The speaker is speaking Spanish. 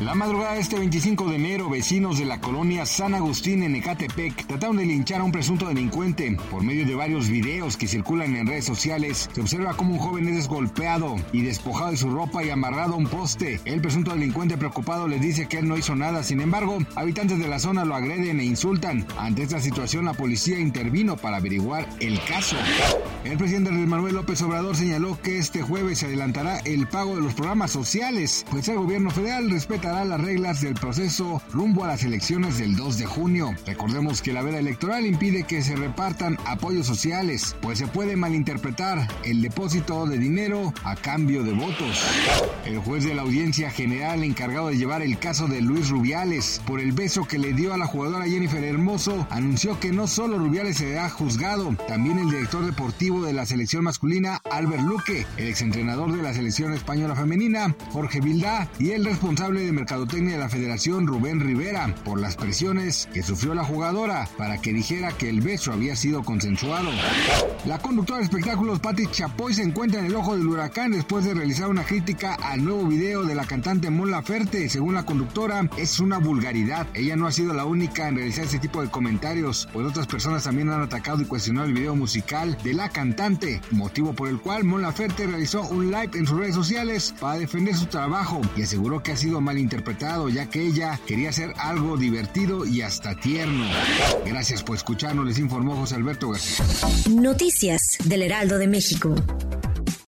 La madrugada de este 25 de enero, vecinos de la colonia San Agustín en Ecatepec trataron de linchar a un presunto delincuente. Por medio de varios videos que circulan en redes sociales, se observa cómo un joven es desgolpeado y despojado de su ropa y amarrado a un poste. El presunto delincuente preocupado les dice que él no hizo nada. Sin embargo, habitantes de la zona lo agreden e insultan. Ante esta situación, la policía intervino para averiguar el caso. El presidente Manuel López Obrador señaló que este jueves se adelantará el pago de los programas sociales, pues el gobierno federal respeta las reglas del proceso rumbo a las elecciones del 2 de junio. Recordemos que la veda electoral impide que se repartan apoyos sociales, pues se puede malinterpretar el depósito de dinero a cambio de votos. El juez de la audiencia general encargado de llevar el caso de Luis Rubiales por el beso que le dio a la jugadora Jennifer Hermoso anunció que no solo Rubiales será juzgado, también el director deportivo de la selección masculina Albert Luque, el exentrenador de la selección española femenina Jorge Vildá y el responsable de mercadotecnia de la Federación Rubén Rivera por las presiones que sufrió la jugadora para que dijera que el beso había sido consensuado. La conductora de espectáculos Patti Chapoy se encuentra en el ojo del huracán después de realizar una crítica al nuevo video de la cantante Mon Laferte. Según la conductora, es una vulgaridad. Ella no ha sido la única en realizar ese tipo de comentarios, pues otras personas también han atacado y cuestionado el video musical de la cantante, motivo por el cual Mon Laferte realizó un live en sus redes sociales para defender su trabajo y aseguró que ha sido mal interpretado, ya que ella quería hacer algo divertido y hasta tierno. Gracias por escucharnos, les informó José Alberto García. Noticias del Heraldo de México.